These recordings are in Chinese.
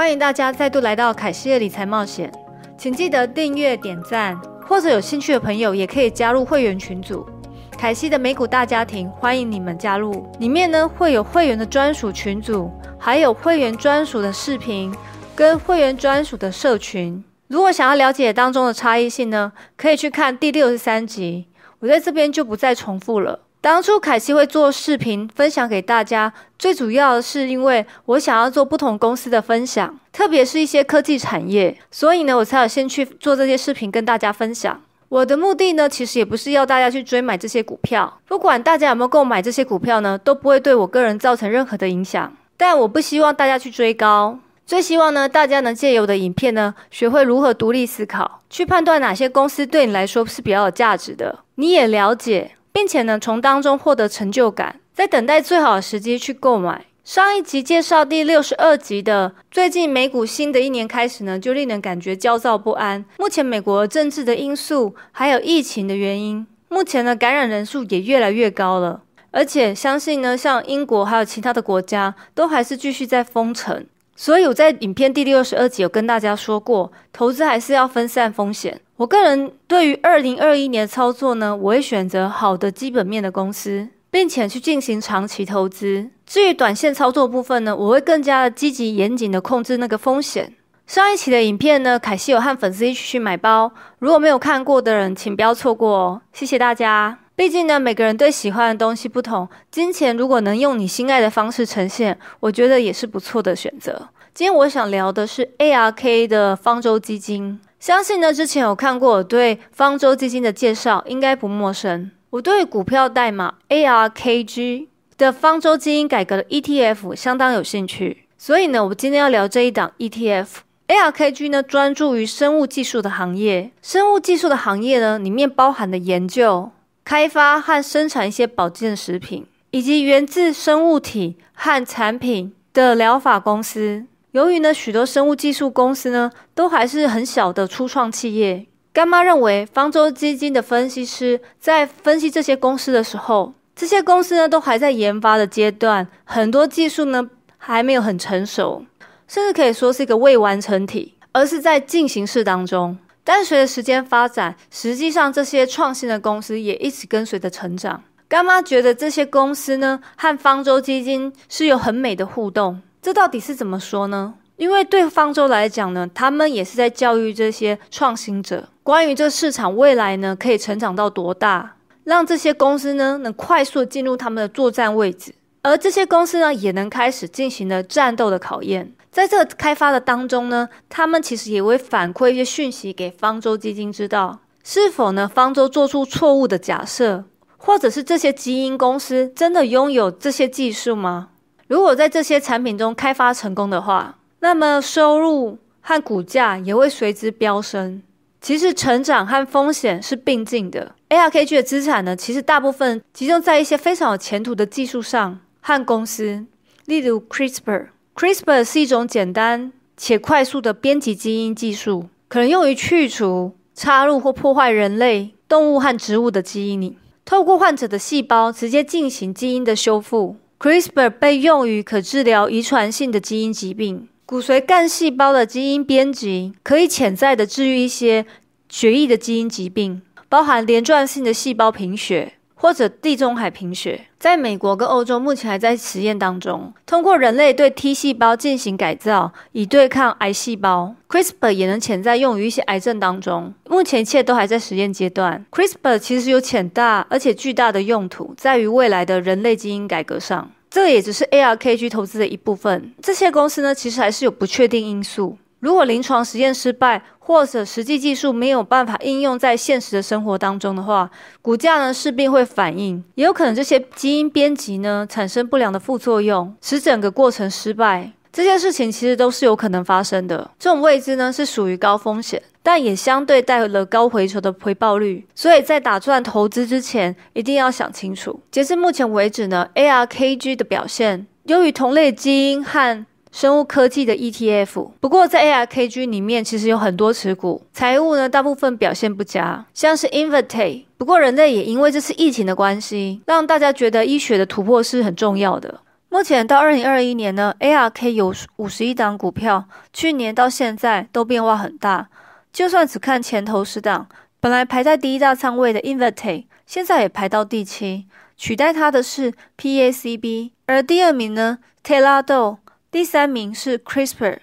欢迎大家再度来到凯西的理财冒险，请记得订阅、点赞，或者有兴趣的朋友也可以加入会员群组。凯西的美股大家庭，欢迎你们加入。里面呢会有会员的专属群组，还有会员专属的视频，跟会员专属的社群。如果想要了解当中的差异性呢，可以去看第六十三集，我在这边就不再重复了。当初凯西会做视频分享给大家，最主要的是因为我想要做不同公司的分享，特别是一些科技产业，所以呢，我才有先去做这些视频跟大家分享。我的目的呢，其实也不是要大家去追买这些股票，不管大家有没有购买这些股票呢，都不会对我个人造成任何的影响。但我不希望大家去追高，最希望呢，大家能借由的影片呢，学会如何独立思考，去判断哪些公司对你来说是比较有价值的，你也了解。并且呢，从当中获得成就感，在等待最好的时机去购买。上一集介绍第六十二集的，最近美股新的一年开始呢，就令人感觉焦躁不安。目前美国政治的因素，还有疫情的原因，目前呢感染人数也越来越高了。而且相信呢，像英国还有其他的国家，都还是继续在封城。所以我在影片第六十二集有跟大家说过，投资还是要分散风险。我个人对于二零二一年的操作呢，我会选择好的基本面的公司，并且去进行长期投资。至于短线操作部分呢，我会更加的积极严谨的控制那个风险。上一期的影片呢，凯西有和粉丝一起去买包，如果没有看过的人，请不要错过哦。谢谢大家。毕竟呢，每个人对喜欢的东西不同，金钱如果能用你心爱的方式呈现，我觉得也是不错的选择。今天我想聊的是 ARK 的方舟基金，相信呢之前有看过我对方舟基金的介绍，应该不陌生。我对股票代码 ARKG 的方舟基因改革的 ETF 相当有兴趣，所以呢，我今天要聊这一档 ETF。ARKG 呢专注于生物技术的行业，生物技术的行业呢里面包含的研究。开发和生产一些保健食品，以及源自生物体和产品的疗法公司。由于呢，许多生物技术公司呢，都还是很小的初创企业。干妈认为，方舟基金的分析师在分析这些公司的时候，这些公司呢，都还在研发的阶段，很多技术呢，还没有很成熟，甚至可以说是一个未完成体，而是在进行式当中。但随着时间发展，实际上这些创新的公司也一直跟随着成长。干妈觉得这些公司呢，和方舟基金是有很美的互动。这到底是怎么说呢？因为对方舟来讲呢，他们也是在教育这些创新者，关于这市场未来呢可以成长到多大，让这些公司呢能快速进入他们的作战位置，而这些公司呢也能开始进行了战斗的考验。在这个开发的当中呢，他们其实也会反馈一些讯息给方舟基金，知道是否呢方舟做出错误的假设，或者是这些基因公司真的拥有这些技术吗？如果在这些产品中开发成功的话，那么收入和股价也会随之飙升。其实成长和风险是并进的。ARKG 的资产呢，其实大部分集中在一些非常有前途的技术上和公司，例如 CRISPR。CRISPR 是一种简单且快速的编辑基因技术，可能用于去除、插入或破坏人类、动物和植物的基因里。透过患者的细胞直接进行基因的修复。CRISPR 被用于可治疗遗传性的基因疾病。骨髓干细胞的基因编辑可以潜在的治愈一些血液的基因疾病，包含连状性的细胞贫血。或者地中海贫血，在美国跟欧洲目前还在实验当中。通过人类对 T 细胞进行改造，以对抗癌细胞。CRISPR 也能潜在用于一些癌症当中。目前一切都还在实验阶段。CRISPR 其实有潜大而且巨大的用途，在于未来的人类基因改革上。这也只是 ARKG 投资的一部分。这些公司呢，其实还是有不确定因素。如果临床实验失败，或者实际技术没有办法应用在现实的生活当中的话，股价呢势必会反应，也有可能这些基因编辑呢产生不良的副作用，使整个过程失败。这些事情其实都是有可能发生的。这种未知呢是属于高风险，但也相对带了高回酬的回报率。所以在打算投资之前，一定要想清楚。截至目前为止呢，ARKG 的表现由于同类基因和生物科技的 ETF，不过在 ARKG 里面其实有很多持股，财务呢大部分表现不佳，像是 Invite。不过人类也因为这次疫情的关系，让大家觉得医学的突破是很重要的。目前到二零二一年呢，ARK 有五十一档股票，去年到现在都变化很大。就算只看前头十档，本来排在第一大仓位的 Invite，现在也排到第七，取代它的是 PACB，而第二名呢 Telado，第三名是 CRISPR。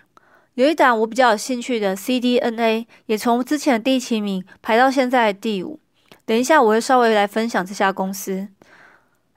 有一档我比较有兴趣的 CDNA，也从之前的第七名排到现在的第五。等一下我会稍微来分享这家公司。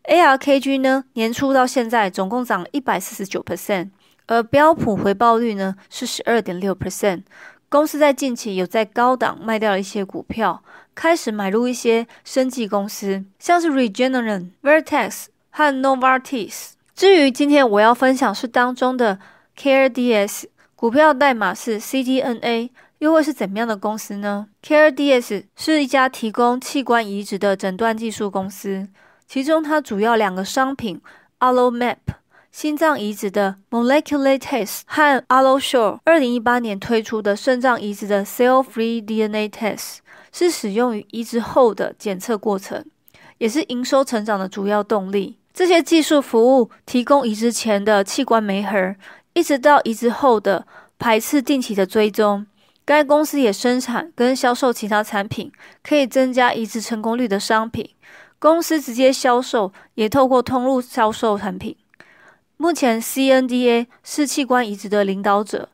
ARKG 呢，年初到现在总共涨一百四十九 percent，而标普回报率呢是十二点六 percent。公司在近期有在高档卖掉了一些股票，开始买入一些生技公司，像是 Regeneron、Vertex 和 Novartis。至于今天我要分享是当中的 CareDS。股票代码是 CDNA，又会是怎么样的公司呢？CareDS 是一家提供器官移植的诊断技术公司，其中它主要两个商品 AlloMap 心脏移植的 Molecular Test 和 AlloSure 二零一八年推出的肾脏移植的 Cell-Free DNA Test，是使用于移植后的检测过程，也是营收成长的主要动力。这些技术服务提供移植前的器官媒核。一直到移植后的排斥定期的追踪，该公司也生产跟销售其他产品，可以增加移植成功率的商品。公司直接销售，也透过通路销售产品。目前 CNDA 是器官移植的领导者，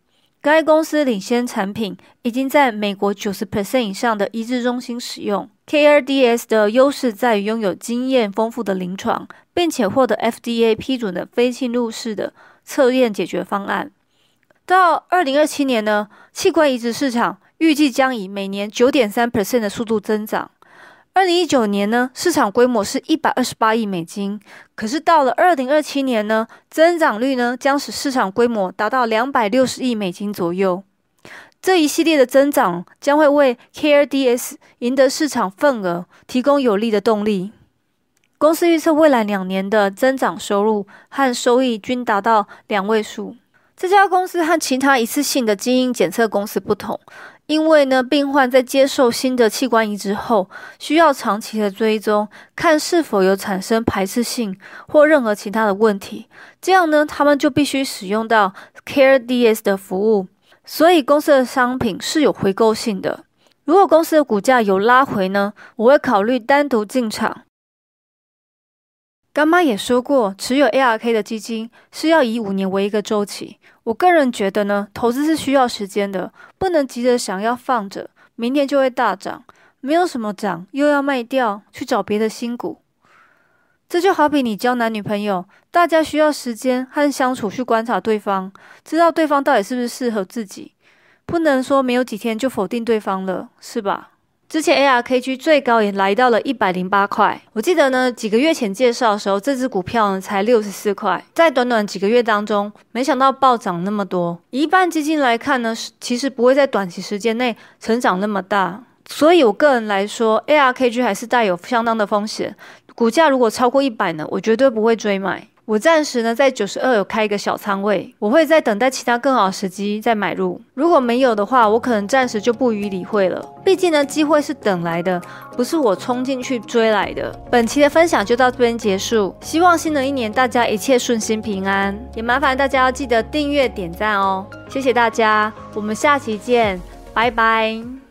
该公司领先产品已经在美国九十 percent 以上的移植中心使用。KRDS 的优势在于拥有经验丰富的临床，并且获得 FDA 批准的非侵入式的。测验解决方案。到二零二七年呢，器官移植市场预计将以每年九点三 percent 的速度增长。二零一九年呢，市场规模是一百二十八亿美金。可是到了二零二七年呢，增长率呢将使市场规模达到两百六十亿美金左右。这一系列的增长将会为 CareDS 赢得市场份额提供有力的动力。公司预测未来两年的增长收入和收益均达到两位数。这家公司和其他一次性的基因检测公司不同，因为呢，病患在接受新的器官移植后，需要长期的追踪，看是否有产生排斥性或任何其他的问题。这样呢，他们就必须使用到 CareDS 的服务。所以，公司的商品是有回购性的。如果公司的股价有拉回呢，我会考虑单独进场。干妈也说过，持有 ARK 的基金是要以五年为一个周期。我个人觉得呢，投资是需要时间的，不能急着想要放着，明天就会大涨，没有什么涨又要卖掉去找别的新股。这就好比你交男女朋友，大家需要时间和相处去观察对方，知道对方到底是不是适合自己，不能说没有几天就否定对方了，是吧？之前 ARKG 最高也来到了一百零八块，我记得呢，几个月前介绍的时候，这只股票呢才六十四块，在短短几个月当中，没想到暴涨那么多。一般基金来看呢，其实不会在短期时间内成长那么大，所以我个人来说，ARKG 还是带有相当的风险。股价如果超过一百呢，我绝对不会追买。我暂时呢在九十二有开一个小仓位，我会在等待其他更好时机再买入。如果没有的话，我可能暂时就不予理会了。毕竟呢，机会是等来的，不是我冲进去追来的。本期的分享就到这边结束，希望新的一年大家一切顺心平安，也麻烦大家要记得订阅点赞哦，谢谢大家，我们下期见，拜拜。